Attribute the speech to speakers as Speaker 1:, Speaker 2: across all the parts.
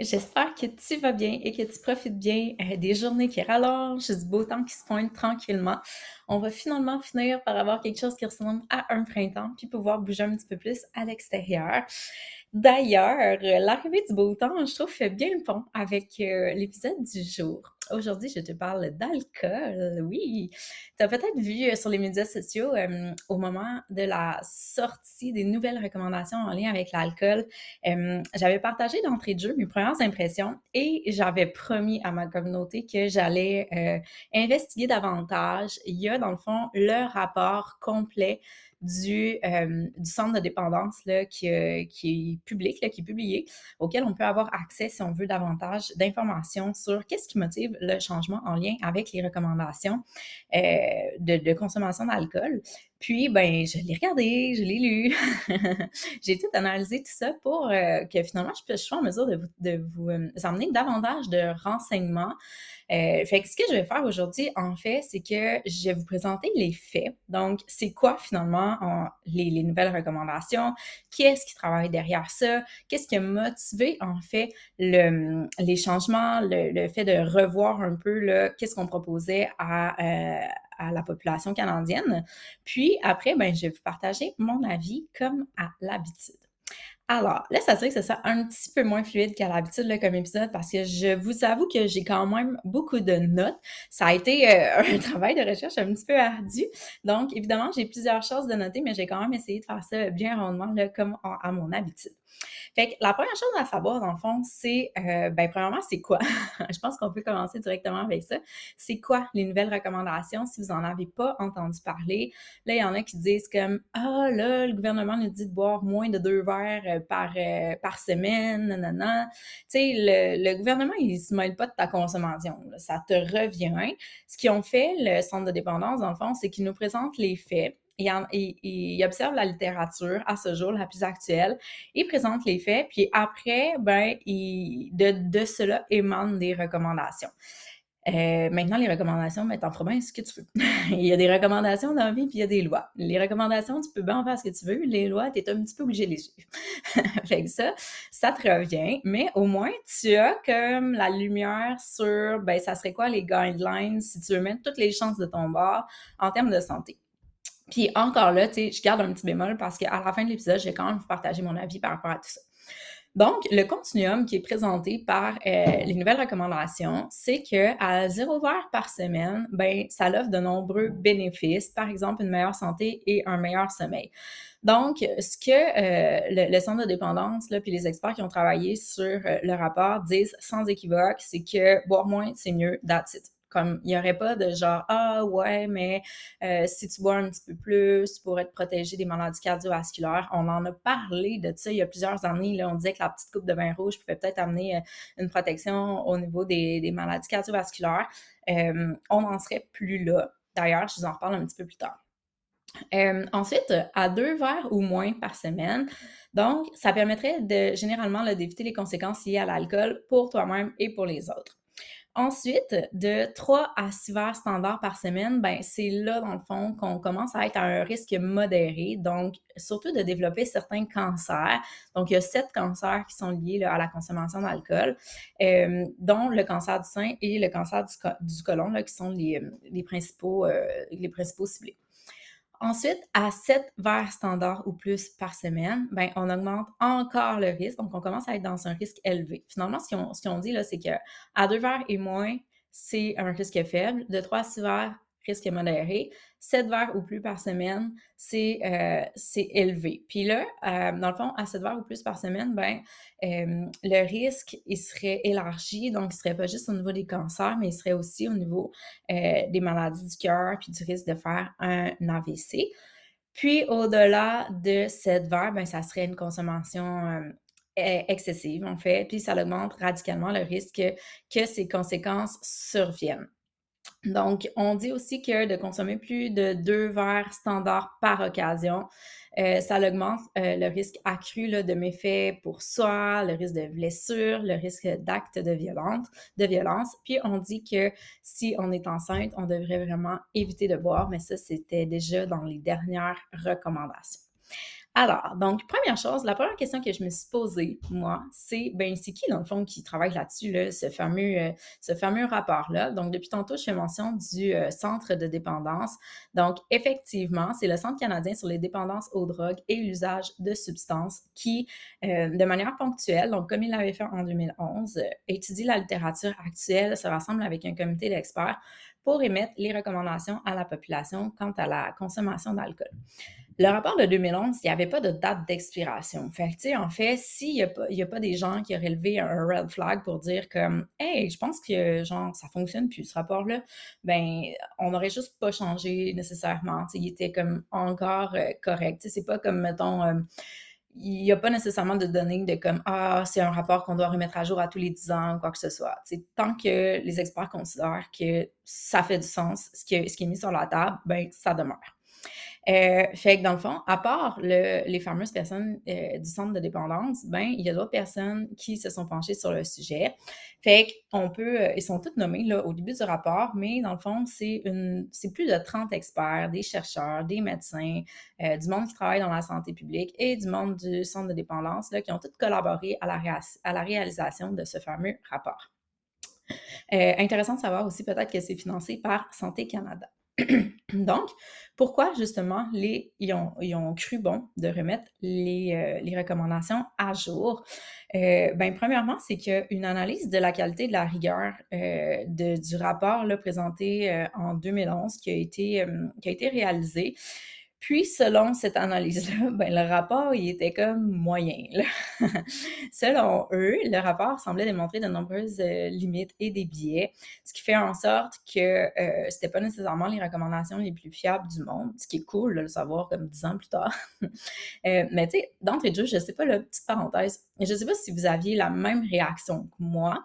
Speaker 1: J'espère que tu vas bien et que tu profites bien euh, des journées qui rallongent, du beau temps qui se pointe tranquillement. On va finalement finir par avoir quelque chose qui ressemble à un printemps, puis pouvoir bouger un petit peu plus à l'extérieur. D'ailleurs, l'arrivée du beau temps, je trouve, fait bien le pont avec euh, l'épisode du jour. Aujourd'hui, je te parle d'alcool. Oui, tu as peut-être vu euh, sur les médias sociaux euh, au moment de la sortie des nouvelles recommandations en lien avec l'alcool, j'avais partagé d'entrée de jeu mes premières impressions et j'avais promis à ma communauté que j'allais investiguer davantage. Il y a dans le fond le rapport complet du, euh, du centre de dépendance là, qui, euh, qui est public, là, qui est publié, auquel on peut avoir accès si on veut davantage d'informations sur qu'est-ce qui motive le changement en lien avec les recommandations euh, de, de, consommation d'alcool. Puis, ben, je l'ai regardé, je l'ai lu. J'ai tout analysé tout ça pour que finalement, je, je sois en mesure de vous, de vous emmener davantage de renseignements euh, fait que ce que je vais faire aujourd'hui, en fait, c'est que je vais vous présenter les faits. Donc, c'est quoi finalement les, nouvelles recommandations? Qui est-ce qui travaille derrière ça? Qu'est-ce qui a motivé, en fait, le, les changements, le, fait de revoir un peu qu'est-ce qu'on proposait à, euh, à la population canadienne? Puis après, ben, je vais vous partager mon avis comme à l'habitude. Alors, là, ça serait que ce soit un petit peu moins fluide qu'à l'habitude comme épisode parce que je vous avoue que j'ai quand même beaucoup de notes. Ça a été euh, un travail de recherche un petit peu ardu. Donc, évidemment, j'ai plusieurs choses de noter, mais j'ai quand même essayé de faire ça bien rondement là, comme à mon habitude. Fait que la première chose à savoir, dans le fond, c'est, euh, ben, premièrement, c'est quoi? je pense qu'on peut commencer directement avec ça. C'est quoi les nouvelles recommandations si vous n'en avez pas entendu parler? Là, il y en a qui disent comme, ah, là, le gouvernement nous dit de boire moins de deux verres euh, par, euh, par semaine, nanana. Tu sais, le, le, gouvernement, il se mêle pas de ta consommation. Ça te revient. Ce qu'ils ont fait, le centre de dépendance, dans le fond, c'est qu'ils nous présentent les faits il, observe la littérature à ce jour, la plus actuelle, il présente les faits, puis après, ben, de, de cela émanent des recommandations. Euh, maintenant, les recommandations, mais t'en feras bien ce que tu veux. il y a des recommandations dans la vie, puis il y a des lois. Les recommandations, tu peux bien en faire ce que tu veux. Les lois, tu es un petit peu obligé de les suivre. fait que ça, ça te revient, mais au moins, tu as comme la lumière sur, ben, ça serait quoi les guidelines si tu veux mettre toutes les chances de ton bord en termes de santé? Puis encore là, tu sais, je garde un petit bémol parce qu'à la fin de l'épisode, je vais quand même vous partager mon avis par rapport à tout ça. Donc, le continuum qui est présenté par euh, les nouvelles recommandations, c'est que à zéro verre par semaine, ben, ça offre de nombreux bénéfices, par exemple une meilleure santé et un meilleur sommeil. Donc, ce que euh, le, centre de dépendance, là, puis les experts qui ont travaillé sur euh, le rapport disent sans équivoque, c'est que boire moins, c'est mieux, that's it. Comme il n'y aurait pas de genre Ah ouais, mais euh, si tu bois un petit peu plus pour être protégé des maladies cardiovasculaires, on en a parlé de ça il y a plusieurs années. Là, on disait que la petite coupe de vin rouge pouvait peut-être amener euh, une protection au niveau des, maladies cardiovasculaires. Euh, on n'en serait plus là. D'ailleurs, je vous en reparle un petit peu plus tard. ensuite, à deux verres ou moins par semaine, donc ça permettrait de généralement d'éviter les conséquences liées à l'alcool pour toi-même et pour les autres. Ensuite, de 3 à 6 verres standards par semaine, ben, c'est là, dans le fond, qu'on commence à être à un risque modéré, donc surtout de développer certains cancers. Donc, il y a sept cancers qui sont liés à la consommation d'alcool, euh, dont le cancer du sein et le cancer du, côlon, qui sont les, principaux, euh, les principaux ciblés. Ensuite, à 7 verres standards ou plus par semaine, ben, on augmente encore le risque. Donc, on commence à être dans un risque élevé. Finalement, ce qu'on dit, là, c'est qu'à 2 verres et moins, c'est un risque faible. De 3 à 6 verres, risque modéré. 7 verres ou plus par semaine, euh, c'est élevé. Puis là, euh, dans le fond, à 7 verres ou plus par semaine, ben, euh, le risque, il serait élargi. Donc, il ne serait pas juste au niveau des cancers, mais il serait aussi au niveau des maladies du cœur puis du risque de faire un AVC. Puis, au-delà de 7 verres, ben, ça serait une consommation e-, excessive, en fait. Puis, ça augmente radicalement le risque que ces conséquences surviennent. Donc, on dit aussi que de consommer plus de deux verres standards par occasion, euh, ça augmente euh, le risque accru de méfaits pour soi, le risque de blessure, le risque d'actes de violence, de violence. Puis on dit que si on est enceinte, on devrait vraiment éviter de boire, mais ça, c'était déjà dans les dernières recommandations. Alors, donc, première chose, la première question que je me suis posée, moi, c'est, ben, c'est qui, dans le fond, qui travaille là-dessus, là, ce fameux, euh, rapport-là? Donc, depuis tantôt, je fais mention du euh, Centre de dépendance. Donc, effectivement, c'est le Centre canadien sur les dépendances aux drogues et l'usage de substances qui, euh, de manière ponctuelle, donc comme il l'avait fait en 2011, étudie la littérature actuelle, se rassemble avec un comité d'experts pour émettre les recommandations à la population quant à la consommation d'alcool. Le rapport de 2011, il n'y avait pas de date d'expiration. En fait, s'il n'y a, pas, a pas des gens qui auraient levé un red flag pour dire comme Hey, je pense que genre ça fonctionne plus ce rapport-là, ben on n'aurait juste pas changé nécessairement. il était comme encore euh, correct. C'est pas comme, mettons, euh, il n'y a pas nécessairement de données de comme Ah, c'est un rapport qu'on doit remettre à jour à tous les 10 ans quoi que ce soit. tant que les experts considèrent que ça fait du sens, ce qui, ce qui est mis sur la table, ben ça demeure. Euh, fait que dans le fond, à part les fameuses personnes euh, du centre de dépendance, ben il y a d'autres personnes qui se sont penchées sur le sujet. Fait qu'on peut, euh, ils sont toutes nommés là, au début du rapport, mais dans le fond, c'est une, plus de 30 experts, des chercheurs, des médecins, du monde qui travaille dans la santé publique et du monde du centre de dépendance là, qui ont tous collaboré à la, à la réalisation de ce fameux rapport. intéressant de savoir aussi peut-être que c'est financé par Santé Canada. Donc, pourquoi justement les, ils, ont, cru bon de remettre les, euh, recommandations à jour? Euh, ben, premièrement, c'est qu'une analyse de la qualité de la rigueur euh, du rapport présenté en 2011 qui a été, qui puis, selon cette analyse-là, ben, le rapport, il était comme moyen. selon eux, le rapport semblait démontrer de nombreuses euh, limites et des biais, ce qui fait en sorte que euh, c'était pas nécessairement les recommandations les plus fiables du monde, ce qui est cool de le savoir comme dix ans plus tard. Euh, mais tu sais, d'entrée de jeu, je sais pas, la petite parenthèse, je sais pas si vous aviez la même réaction que moi,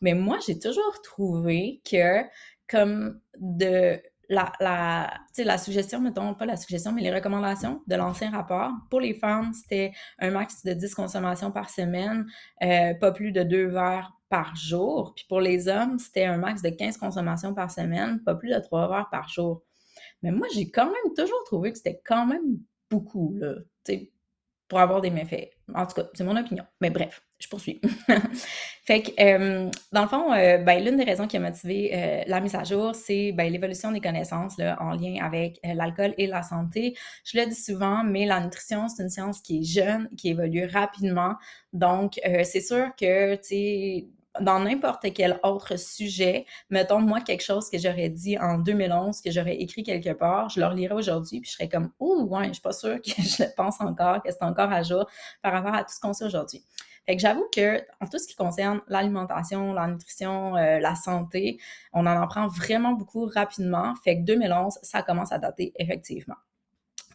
Speaker 1: mais moi, j'ai toujours trouvé que comme de la, la, suggestion, mettons, pas la suggestion, mais les recommandations de l'ancien rapport. Pour les femmes, c'était un max de 10 consommations par semaine, euh, pas plus de deux verres par jour. Puis pour les hommes, c'était un max de 15 consommations par semaine, pas plus de trois verres par jour. Mais moi, j'ai quand même toujours trouvé que c'était quand même beaucoup, là, pour avoir des méfaits. En tout cas, c'est mon opinion. Mais bref, je poursuis. fait que, euh, dans le fond, euh, ben, l'une des raisons qui a motivé euh, la mise à jour, c'est ben, l'évolution des connaissances en lien avec l'alcool et la santé. Je le dis souvent, mais la nutrition, c'est une science qui est jeune, qui évolue rapidement. Donc, c'est sûr que, tu sais, dans n'importe quel autre sujet, mettons moi quelque chose que j'aurais dit en 2011, que j'aurais écrit quelque part, je le relirais aujourd'hui, puis je serais comme, oh, ouais, je suis pas sûre que je le pense encore, que c'est encore à jour par rapport à tout ce qu'on sait aujourd'hui. Fait que j'avoue que en tout ce qui concerne l'alimentation, la nutrition, euh, la santé, on en apprend vraiment beaucoup rapidement. Fait que 2011, ça commence à dater effectivement.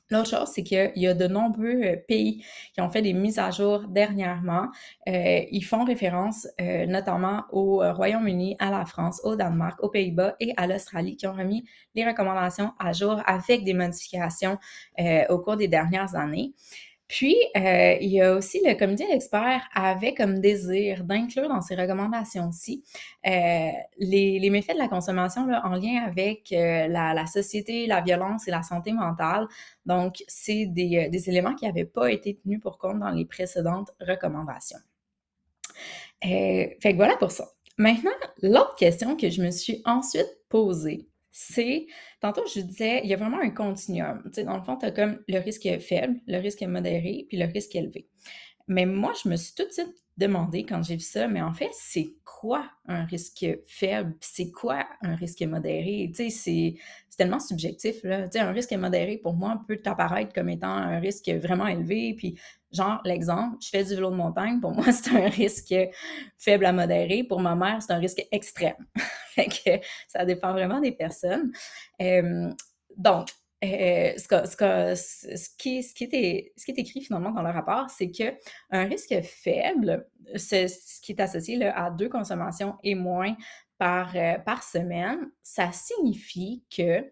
Speaker 1: L'autre chose, c'est qu'il y a de nombreux euh, pays qui ont fait des mises à jour dernièrement. Euh, ils font référence notamment au Royaume-Uni, à la France, au Danemark, aux Pays-Bas et à l'Australie qui ont remis les recommandations à jour avec des modifications au cours des dernières années. Puis, euh, il y a aussi le comité d'experts avait comme désir d'inclure dans ses recommandations-ci euh, les, méfaits de la consommation en lien avec euh, la, société, la violence et la santé mentale. Donc, c'est des, des éléments qui n'avaient pas été tenus pour compte dans les précédentes recommandations. fait que voilà pour ça. Maintenant, l'autre question que je me suis ensuite posée, c'est, tantôt je disais, il y a vraiment un continuum. Tu sais, dans le fond, tu as comme le risque faible, le risque modéré, puis le risque élevé. Mais moi, je me suis tout de suite demandé quand j'ai vu ça, mais en fait, c'est quoi un risque faible? C'est quoi un risque modéré? Tellement subjectif, là. Un risque modéré, pour moi, peut apparaître comme étant un risque vraiment élevé, puis Genre, l'exemple, je fais du vélo de montagne, pour moi, c'est un risque faible à modéré. Pour ma mère, c'est un risque extrême. que ça dépend vraiment des personnes. donc, ce, qui, est, écrit finalement dans le rapport, c'est qu'un risque faible, ce qui est associé à deux consommations et moins par, euh, par semaine, ça signifie que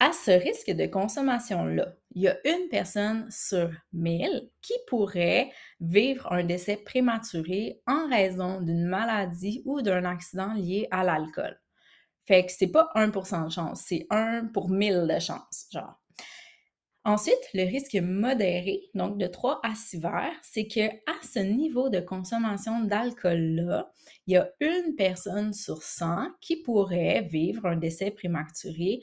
Speaker 1: à ce risque de consommation-là, il y a une personne sur mille qui pourrait vivre un décès prématuré en raison d'une maladie ou d'un accident lié à l'alcool. Fait que c'est pas 1% de chance, c'est 1 pour 1000 de chance, genre. Ensuite, le risque modéré, donc de 3 à 6 verres, c'est que à ce niveau de consommation d'alcool-là, il y a une personne sur 100 qui pourrait vivre un décès prématuré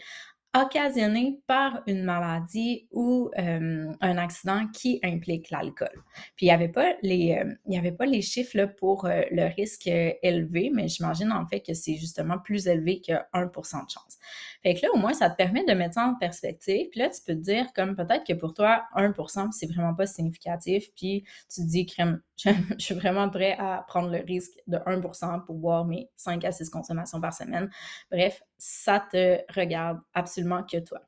Speaker 1: occasionné par une maladie ou euh, un accident qui implique l'alcool. Puis il n'y avait pas les euh, avait pas les chiffres là, pour euh, le risque élevé, mais j'imagine en fait que c'est justement plus élevé que 1% de chance. Fait que là au moins ça te permet de mettre ça en perspective. Puis là tu peux te dire comme peut-être que pour toi 1% c'est vraiment pas significatif, puis tu te dis crème je, suis vraiment prêt à prendre le risque de 1% pour boire mes 5 à 6 consommations par semaine. Bref, ça te regarde absolument que toi.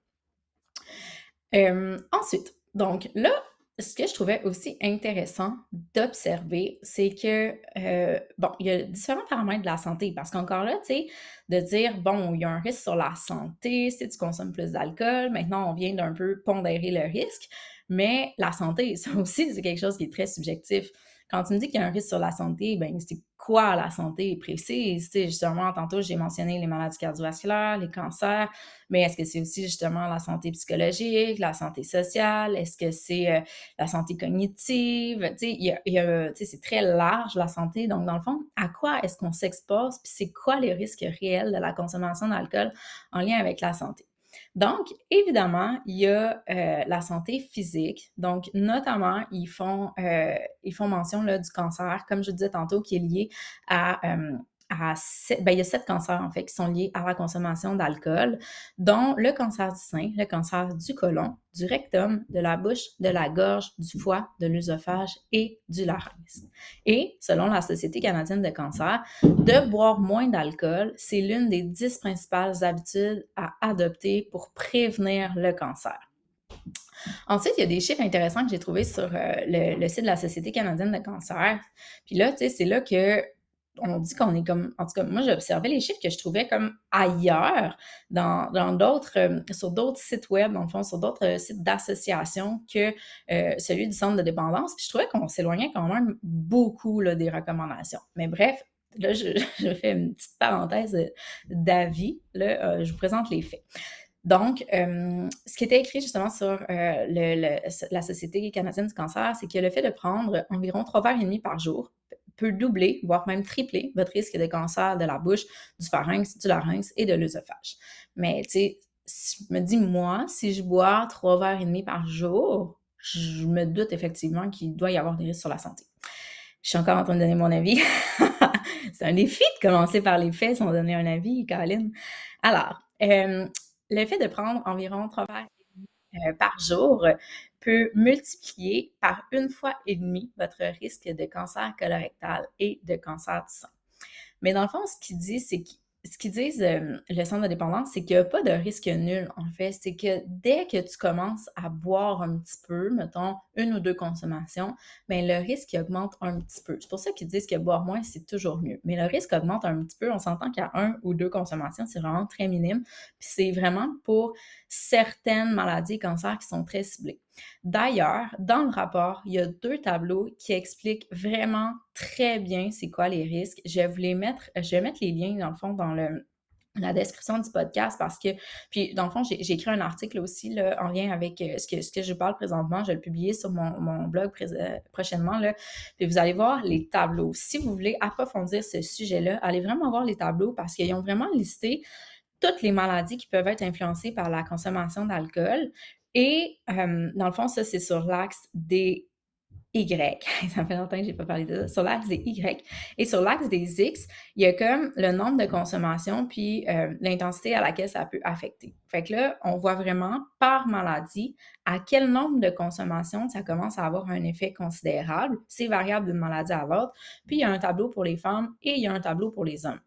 Speaker 1: Ensuite, donc là, ce que je trouvais aussi intéressant d'observer, c'est que, euh, bon, il y a différents paramètres de la santé, parce qu'encore là, tu sais, de dire, bon, il y a un risque sur la santé si tu consommes plus d'alcool, maintenant on vient d'un peu pondérer le risque, mais la santé, ça aussi, c'est quelque chose qui est très subjectif. Quand tu me dis qu'il y a un risque sur la santé, ben c'est quoi la santé précise? Tu sais, justement, tantôt, j'ai mentionné les maladies cardiovasculaires, les cancers, mais est-ce que c'est aussi justement la santé psychologique, la santé sociale? Est-ce que c'est euh, la santé cognitive? Tu sais, il y a, c'est très large la santé. Donc, dans le fond, à quoi est-ce qu'on s'expose? Puis c'est quoi les risques réels de la consommation d'alcool en lien avec la santé? Donc, évidemment, il y a euh, la santé physique. Donc, notamment, ils font, euh, ils font mention là, du cancer, comme je disais tantôt, qui est lié à euh, ben, il y a sept cancers, en fait, qui sont liés à la consommation d'alcool, dont le cancer du sein, le cancer du côlon, du rectum, de la bouche, de la gorge, du foie, de l'œsophage et du larynx. Et, selon la Société canadienne de cancer, de boire moins d'alcool, c'est l'une des dix principales habitudes à adopter pour prévenir le cancer. Ensuite, il y a des chiffres intéressants que j'ai trouvés sur euh, le, le, site de la Société canadienne de cancer. Puis là, tu sais, c'est là que on dit qu'on est comme, en tout cas, moi j'observais les chiffres que je trouvais comme ailleurs, dans, d'autres, euh, sur d'autres sites web, dans le fond, sur d'autres euh, sites d'association que euh, celui du centre de dépendance. Puis je trouvais qu'on s'éloignait quand même beaucoup là, des recommandations. Mais bref, là, je, fais une petite parenthèse d'avis. Là, je vous présente les faits. Donc, ce qui était écrit justement sur la Société canadienne du cancer, c'est que le fait de prendre environ trois verres et demi par jour peut doubler, voire même tripler votre risque de cancer de la bouche, du pharynx, du larynx et de l'œsophage. Mais tu sais, je me dis, moi, si je bois trois verres et demi par jour, je me doute effectivement qu'il doit y avoir des risques sur la santé. Je suis encore en train de donner mon avis. C'est un défi de commencer par les faits sans donner un avis, Caroline. Alors, euh, le fait de prendre environ trois verres euh, par jour peut multiplier par une fois et demie votre risque de cancer colorectal et de cancer du sang. Mais dans le fond, ce qu'il dit, c'est que ce qu'ils disent, euh, le centre de dépendance, c'est qu'il n'y a pas de risque nul, en fait. C'est que dès que tu commences à boire un petit peu, mettons une ou deux consommations, bien, le risque augmente un petit peu. C'est pour ça qu'ils disent que boire moins, c'est toujours mieux. Mais le risque augmente un petit peu. On s'entend qu'il y a un ou deux consommations, c'est vraiment très minime. Puis c'est vraiment pour certaines maladies et cancers qui sont très ciblés. D'ailleurs, dans le rapport, il y a deux tableaux qui expliquent vraiment très bien c'est quoi les risques. Je vais les mettre, je vais mettre les liens dans le fond dans la description du podcast parce que, puis dans le fond, j'ai écrit un article aussi en lien avec euh, ce, que, ce que je parle présentement. Je vais le publier sur mon, blog euh, prochainement. Puis vous allez voir les tableaux. Si vous voulez approfondir ce sujet-là, allez vraiment voir les tableaux parce qu'ils ont vraiment listé toutes les maladies qui peuvent être influencées par la consommation d'alcool. Et dans le fond, ça, c'est sur l'axe des y. Ça fait longtemps que j'ai pas parlé de ça. Sur l'axe des Y. Et sur l'axe des X, il y a comme le nombre de consommation puis l'intensité à laquelle ça peut affecter. Fait que là, on voit vraiment par maladie à quel nombre de consommation ça commence à avoir un effet considérable. C'est variable d'une maladie à l'autre. Puis il y a un tableau pour les femmes et il y a un tableau pour les hommes.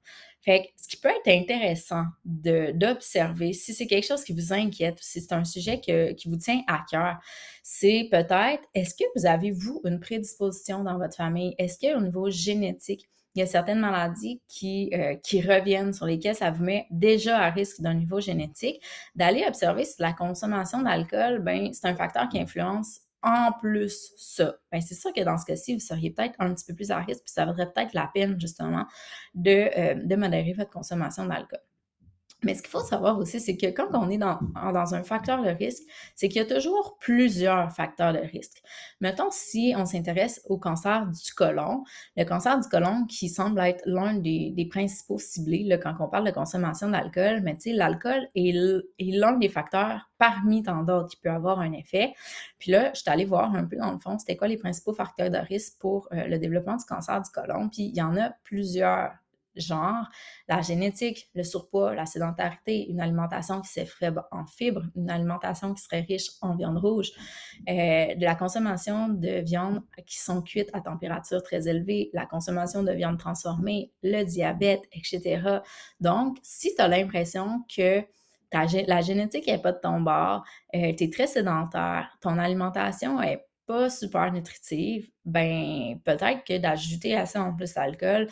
Speaker 1: Fait que ce qui peut être intéressant d'observer, si c'est quelque chose qui vous inquiète, si c'est un sujet qui vous tient à cœur, c'est peut-être, est-ce que vous avez, vous, une prédisposition dans votre famille? Est-ce qu'au niveau génétique, il y a certaines maladies qui, euh, qui reviennent, sur lesquelles ça vous met déjà à risque d'un niveau génétique, d'aller observer si la consommation d'alcool, ben, c'est un facteur qui influence en plus ça. Ben, c'est sûr que dans ce cas-ci, vous seriez peut-être un petit peu plus à risque, puis ça vaudrait peut-être la peine, justement, de, euh, de modérer votre consommation d'alcool. Mais ce qu'il faut savoir aussi, c'est que quand on est dans, un facteur de risque, c'est qu'il y a toujours plusieurs facteurs de risque. Mettons si on s'intéresse au cancer du côlon, le cancer du côlon qui semble être l'un des, principaux ciblés quand on parle de consommation d'alcool, mais tu sais, l'alcool est l'un des facteurs parmi tant d'autres qui peut avoir un effet. Puis là, je suis allée voir un peu dans le fond, c'était quoi les principaux facteurs de risque pour euh, le développement du cancer du côlon. Puis il y en a plusieurs genre la génétique, le surpoids, la sédentarité, une alimentation qui serait en fibres, une alimentation qui serait riche en viande rouge, euh, de la consommation de viandes qui sont cuites à température très élevée, la consommation de viande transformée, le diabète, etc. Donc, si tu as l'impression que la génétique n'est pas de ton bord, euh, tu es très sédentaire, ton alimentation est pas super nutritive, ben peut-être que d'ajouter à ça en plus l'alcool,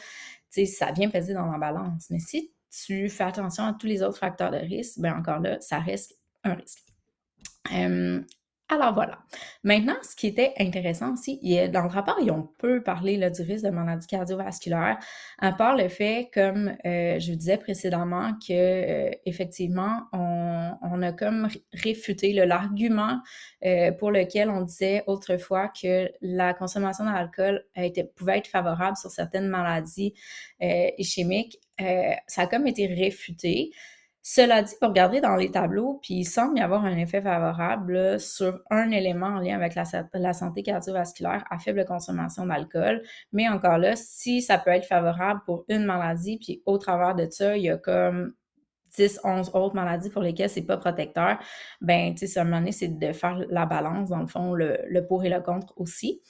Speaker 1: ça vient peser dans la balance. Mais si tu fais attention à tous les autres facteurs de risque, bien encore là, ça reste un risque. Alors voilà. Maintenant, ce qui était intéressant aussi, dans le rapport, ils ont peu parlé du risque de maladie cardiovasculaire, à part le fait, comme euh, je vous disais précédemment, que euh, effectivement, on, a comme réfuté l'argument euh, pour lequel on disait autrefois que la consommation d'alcool pouvait être favorable sur certaines maladies ischémiques. ça a comme été réfuté. Cela dit, pour regarder dans les tableaux, puis il semble y avoir un effet favorable sur un élément en lien avec la, santé cardiovasculaire à faible consommation d'alcool. Mais encore là, si ça peut être favorable pour une maladie, puis au travers de ça, il y a comme 10, 11 autres maladies pour lesquelles c'est pas protecteur, ben, tu sais, c'est de faire la balance, dans le fond, le pour et le contre aussi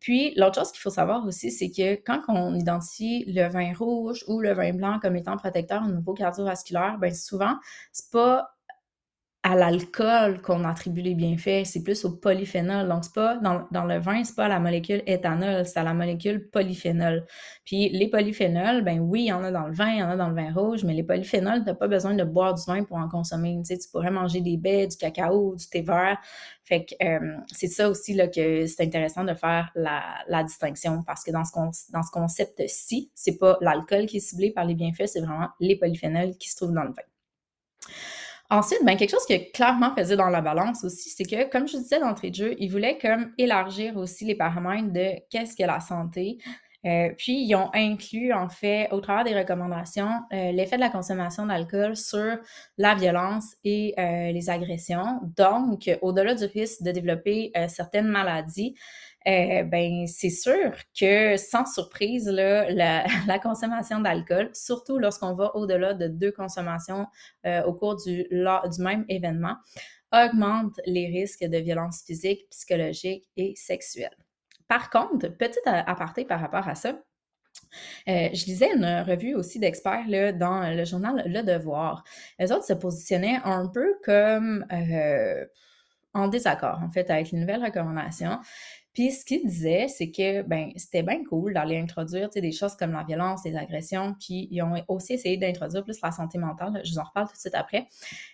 Speaker 1: puis, l'autre chose qu'il faut savoir aussi, c'est que quand on identifie le vin rouge ou le vin blanc comme étant protecteur au niveau cardiovasculaire, bien souvent, c'est pas à l'alcool qu'on attribue les bienfaits, c'est plus au polyphénol. Donc, c'est pas dans, dans, le vin, c'est pas la molécule éthanol, c'est à la molécule polyphénol. Puis les polyphénols, ben oui, il y en a dans le vin, il y en a dans le vin rouge, mais les polyphénols, t'as pas besoin de boire du vin pour en consommer. Tu pourrais manger des baies, du cacao, du thé vert. Fait que euh, c'est ça aussi là, que c'est intéressant de faire la, distinction parce que dans ce, dans ce concept-ci, c'est pas l'alcool qui est ciblé par les bienfaits, c'est vraiment les polyphénols qui se trouvent dans le vin. Ensuite, ben, quelque chose qui a clairement pesé dans la balance aussi, c'est que, comme je disais d'entrée de jeu, ils voulaient comme élargir aussi les paramètres de qu'est-ce que la santé. Euh, puis, ils ont inclus, en fait, au travers des recommandations, euh, l'effet de la consommation d'alcool sur la violence et euh, les agressions. Donc, au-delà du risque de développer certaines maladies, euh, ben c'est sûr que sans surprise, là, la, consommation d'alcool, surtout lorsqu'on va au-delà de deux consommations euh, au cours du, du même événement, augmente les risques de violences physiques, psychologiques et sexuelles. Par contre, petite aparté par rapport à ça, euh, je lisais une revue aussi d'experts dans le journal Le Devoir. Les autres se positionnaient un peu comme en désaccord, en fait, avec les nouvelles recommandations. Puis ce qu'il disait, c'est que ben c'était bien cool d'aller introduire des choses comme la violence, les agressions, puis ils ont aussi essayé d'introduire plus la santé mentale. Je vous en reparle tout de suite après.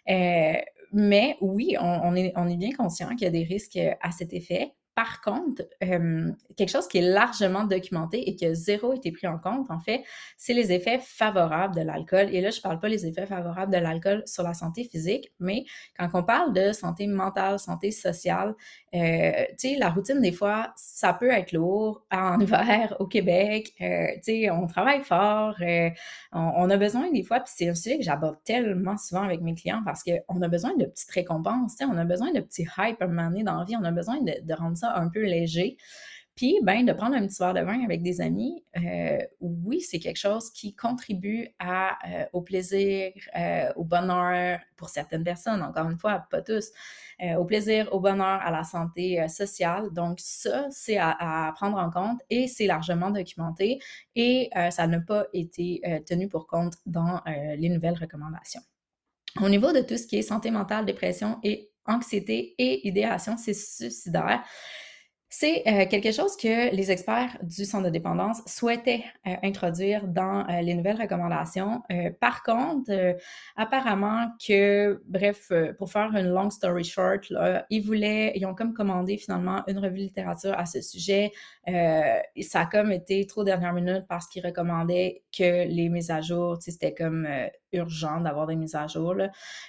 Speaker 1: Euh, mais oui, on, est, bien conscient qu'il y a des risques à cet effet. Par contre, quelque chose qui est largement documenté et qui a zéro été pris en compte, en fait, c'est les effets favorables de l'alcool. Et là, je ne parle pas des effets favorables de l'alcool sur la santé physique, mais quand on parle de santé mentale, santé sociale, euh, tu sais, la routine, des fois, ça peut être lourd en hiver au Québec. Euh, tu sais, on travaille fort, euh, on, a besoin des fois, puis c'est un sujet que j'aborde tellement souvent avec mes clients parce qu'on a besoin de petites récompenses, tu sais, on a besoin de petits hype à un moment donné dans la vie, on a besoin de, de rendre ça un peu léger. Puis, ben, de prendre un petit verre de vin avec des amis, euh, oui, c'est quelque chose qui contribue euh, au plaisir, euh, au bonheur pour certaines personnes, encore une fois, pas tous, au plaisir, au bonheur, à la santé sociale. Donc, ça, c'est à, prendre en compte et c'est largement documenté et ça n'a pas été tenu pour compte dans les nouvelles recommandations. Au niveau de tout ce qui est santé mentale, dépression et anxiété et idéation suicidaire, c'est euh, quelque chose que les experts du centre de dépendance souhaitaient euh, introduire dans euh, les nouvelles recommandations. par contre, apparemment que, bref, pour faire une long story short, ils voulaient, ils ont comme commandé finalement une revue de littérature à ce sujet. ça a comme été trop dernière minute parce qu'ils recommandaient que les mises à jour, c'était comme urgent d'avoir des mises à jour.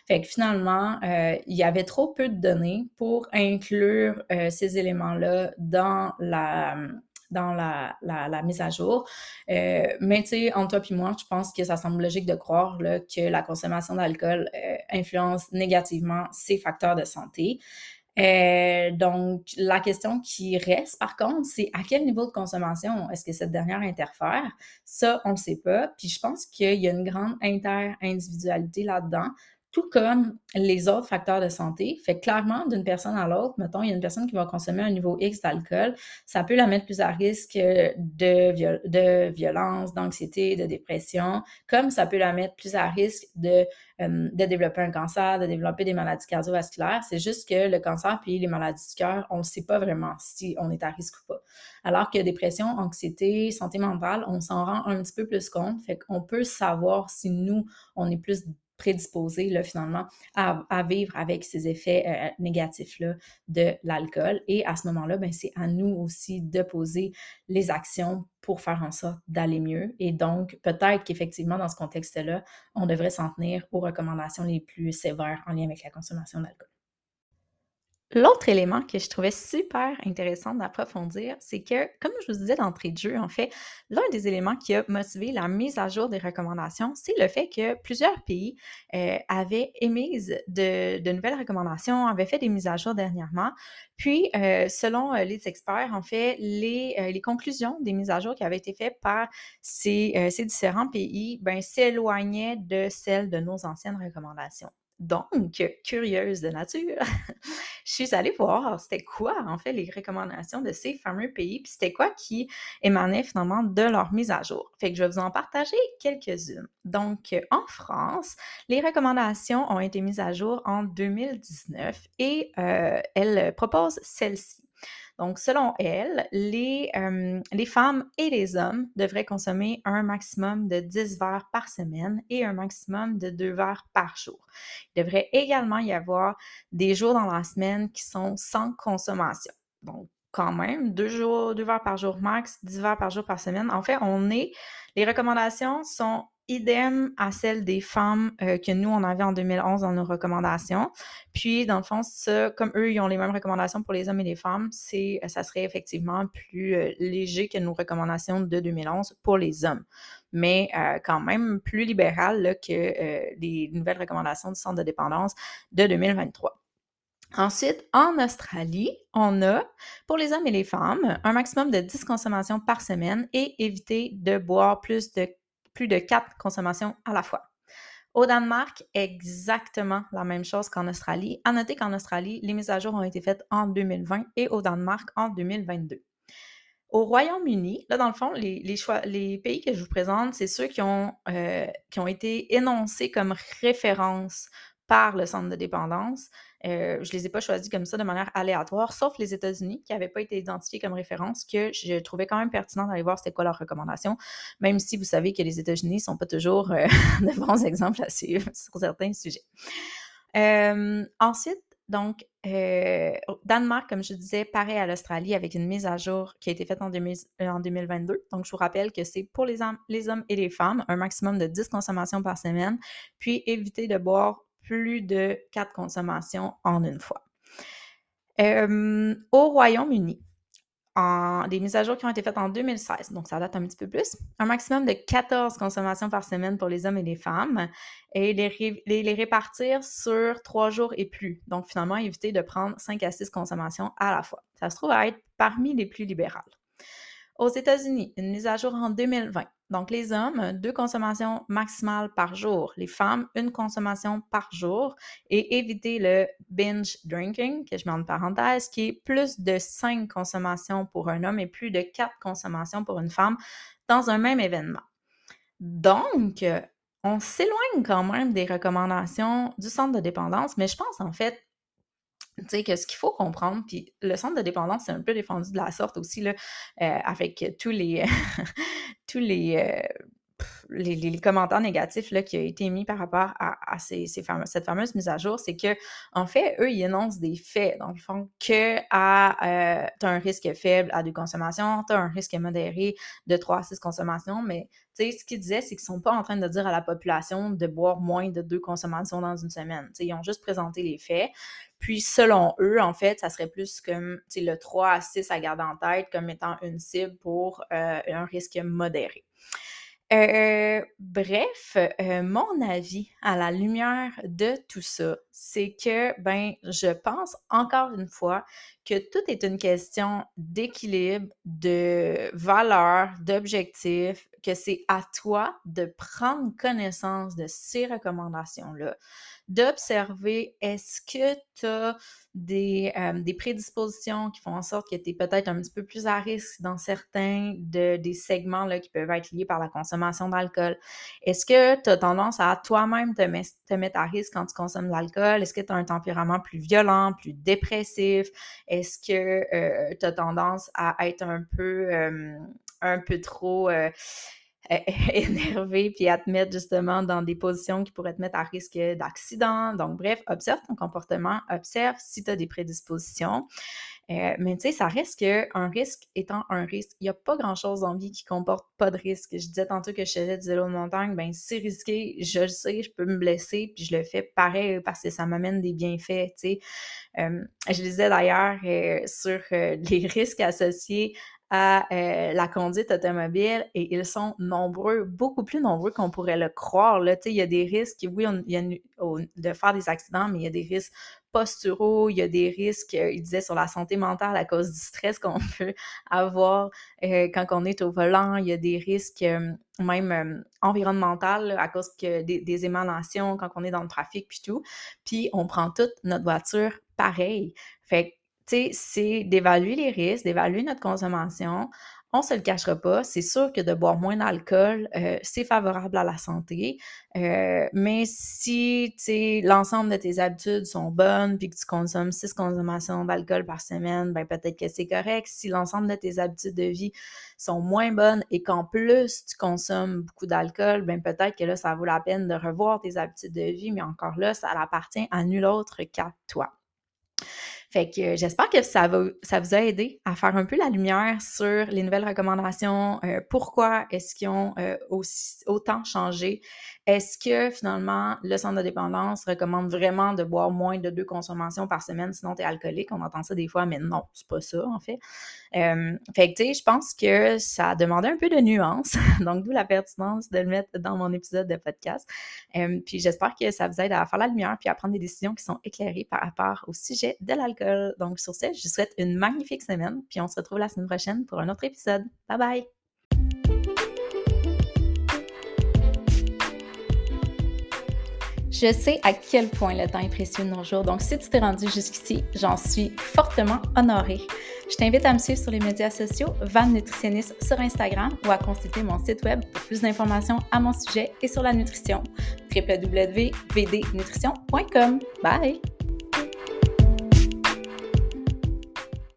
Speaker 1: Fait que finalement, il y avait trop peu de données pour inclure ces éléments-là dans la dans la, la, mise à jour. Euh, mais tu sais, entre toi et moi, je pense que ça semble logique de croire là, que la consommation d'alcool euh, influence négativement ces facteurs de santé. Euh, donc, la question qui reste, par contre, c'est à quel niveau de consommation est-ce que cette dernière interfère? Ça, on ne sait pas. Puis je pense qu'il y a une grande inter-individualité là-dedans tout comme les autres facteurs de santé. Fait clairement, d'une personne à l'autre, mettons, il y a une personne qui va consommer un niveau X d'alcool, ça peut la mettre plus à risque de, violence, d'anxiété, de dépression, comme ça peut la mettre plus à risque de, de développer un cancer, de développer des maladies cardiovasculaires. C'est juste que le cancer puis les maladies du cœur, on ne sait pas vraiment si on est à risque ou pas. Alors que dépression, anxiété, santé mentale, on s'en rend un petit peu plus compte. Fait qu'on peut savoir si nous, on est plus prédisposé là, finalement à, vivre avec ces effets euh, négatifs-là de l'alcool. Et à ce moment-là, ben, c'est à nous aussi de poser les actions pour faire en sorte d'aller mieux. Et donc, peut-être qu'effectivement, dans ce contexte-là, on devrait s'en tenir aux recommandations les plus sévères en lien avec la consommation d'alcool.
Speaker 2: L'autre élément que je trouvais super intéressant d'approfondir, c'est que, comme je vous disais d'entrée de jeu, en fait, l'un des éléments qui a motivé la mise à jour des recommandations, c'est le fait que plusieurs pays euh, avaient émis de, nouvelles recommandations, avaient fait des mises à jour dernièrement. Puis, euh, selon euh, les experts, en fait, les, conclusions des mises à jour qui avaient été faites par ces, ces différents pays ben, s'éloignaient de celles de nos anciennes recommandations. Donc, curieuse de nature, je suis allée voir c'était quoi en fait les recommandations de ces fameux pays, puis c'était quoi qui émanait finalement de leur mise à jour. Fait que je vais vous en partager quelques-unes. Donc, en France, les recommandations ont été mises à jour en 2019 et euh, elles proposent celles-ci. Donc, selon elle, les, euh, les femmes et les hommes devraient consommer un maximum de 10 verres par semaine et un maximum de 2 verres par jour. Il devrait également y avoir des jours dans la semaine qui sont sans consommation. Donc, quand même, deux, jours, deux verres par jour max, 10 verres par jour par semaine. En fait, on est, les recommandations sont idem à celle des femmes euh, que nous, on avait en 2011 dans nos recommandations. Puis, dans le fond, ça, comme eux, ils ont les mêmes recommandations pour les hommes et les femmes, c'est, ça serait effectivement plus euh, léger que nos recommandations de 2011 pour les hommes. Mais euh, quand même plus libéral que les nouvelles recommandations du centre de dépendance de 2023. Ensuite, en Australie, on a, pour les hommes et les femmes, un maximum de 10 consommations par semaine et éviter de boire plus de plus de quatre consommations à la fois. Au Danemark, exactement la même chose qu'en Australie. À noter qu'en Australie, les mises à jour ont été faites en 2020 et au Danemark en 2022. Au Royaume-Uni, là, dans le fond, les, choix, les pays que je vous présente, c'est ceux qui ont, euh, qui ont été énoncés comme référence par le centre de dépendance. Euh, je ne les ai pas choisis comme ça de manière aléatoire, sauf les États-Unis qui n'avaient pas été identifiés comme référence, que je trouvais quand même pertinent d'aller voir c'était quoi leurs recommandations, même si vous savez que les États-Unis ne sont pas toujours euh, de bons exemples à suivre sur certains sujets. ensuite, donc, euh, Danemark, comme je disais, pareil à l'Australie avec une mise à jour qui a été faite en, 2022. Donc, je vous rappelle que c'est pour les, les, hommes et les femmes, un maximum de 10 consommations par semaine, puis éviter de boire plus de 4 consommations en une fois. au Royaume-Uni, des mises à jour qui ont été faites en 2016, donc ça date un petit peu plus. Un maximum de 14 consommations par semaine pour les hommes et les femmes et les, les, répartir sur trois jours et plus. Donc finalement, éviter de prendre 5 à 6 consommations à la fois. Ça se trouve à être parmi les plus libérales. Aux États-Unis, une mise à jour en 2020. Donc, les hommes, deux consommations maximales par jour. Les femmes, une consommation par jour. Et éviter le binge drinking, que je mets en parenthèse, qui est plus de cinq consommations pour un homme et plus de quatre consommations pour une femme dans un même événement. Donc, on s'éloigne quand même des recommandations du centre de dépendance, mais je pense en fait que ce qu'il faut comprendre, puis le centre de dépendance, c'est un peu défendu de la sorte aussi, là, euh, avec tous les, tous les, euh, les, commentaires négatifs là, qui ont été émis par rapport à, ces, cette fameuse mise à jour, c'est que en fait, eux, ils énoncent des faits, dans le fond, que à, euh, tu as un risque faible à deux consommations, tu as un risque modéré de 3 à 6 consommations, mais ce qu'ils disaient, c'est qu'ils ne sont pas en train de dire à la population de boire moins de deux consommations dans une semaine. ils ont juste présenté les faits. Puis, selon eux, en fait, ça serait plus comme le 3 à 6 à garder en tête comme étant une cible pour euh, un risque modéré. Euh, bref, euh, mon avis à la lumière de tout ça, c'est que, ben, je pense encore une fois que tout est une question d'équilibre, de valeur, d'objectif, c'est à toi de prendre connaissance de ces recommandations-là, d'observer est-ce que tu as des, euh, des, prédispositions qui font en sorte que tu es peut-être un petit peu plus à risque dans certains de, des segments là, qui peuvent être liés par la consommation d'alcool. Est-ce que tu as tendance à toi-même te, te, mettre à risque quand tu consommes de l'alcool? Est-ce que tu as un tempérament plus violent, plus dépressif? Est-ce que euh, tu as tendance à être un peu, euh, un peu trop énervé puis à te mettre justement dans des positions qui pourraient te mettre à risque d'accident. Donc, bref, observe ton comportement, observe si tu as des prédispositions. Euh, mais tu sais, ça reste qu'un risque étant un risque. Il n'y a pas grand-chose en vie qui comporte pas de risque. Je disais tantôt que je faisais du vélo de montagne, ben c'est risqué, je le sais, je peux me blesser, puis je le fais pareil parce que ça m'amène des bienfaits, tu sais. Euh, je disais d'ailleurs euh, sur les risques associés à euh, la conduite automobile et ils sont nombreux, beaucoup plus nombreux qu'on pourrait le croire. Là. Il y a des risques, oui, il y a de faire des accidents, mais il y a des risques posturaux, il y a des risques, euh, il disait, sur la santé mentale à cause du stress qu'on peut avoir euh, quand on est au volant, il y a des risques même environnementaux à cause des, des, émanations quand on est dans le trafic puis tout. Puis on prend toute notre voiture pareil. Fait c'est d'évaluer les risques, d'évaluer notre consommation. On ne se le cachera pas, c'est sûr que de boire moins d'alcool, euh, c'est favorable à la santé. Euh, mais si l'ensemble de tes habitudes sont bonnes puis que tu consommes six consommations d'alcool par semaine, ben peut-être que c'est correct. Si l'ensemble de tes habitudes de vie sont moins bonnes et qu'en plus tu consommes beaucoup d'alcool, ben peut-être que là, ça vaut la peine de revoir tes habitudes de vie, mais encore là, ça appartient à nul autre qu'à toi. Fait que j'espère que ça, vous a aidé à faire un peu la lumière sur les nouvelles recommandations, euh, pourquoi est-ce qu'ils ont euh, aussi, autant changé, est-ce que finalement le centre de dépendance recommande vraiment de boire moins de deux consommations par semaine sinon tu es alcoolique? On entend ça des fois, mais non, c'est pas ça en fait. Euh, fait que tu sais, je pense que ça demandait un peu de nuance, donc d'où la pertinence de le mettre dans mon épisode de podcast. puis j'espère que ça vous aide à faire la lumière puis à prendre des décisions qui sont éclairées par rapport au sujet de l'alcool. Donc, sur ce, je vous souhaite une magnifique semaine, puis on se retrouve la semaine prochaine pour un autre épisode. Bye bye!
Speaker 1: Je sais à quel point le temps est précieux de nos jours, donc si tu t'es rendu jusqu'ici, j'en suis fortement honorée. Je t'invite à me suivre sur les médias sociaux, Van Nutritionniste sur Instagram ou à consulter mon site web pour plus d'informations à mon sujet et sur la nutrition, www.vdnutrition.com. Bye!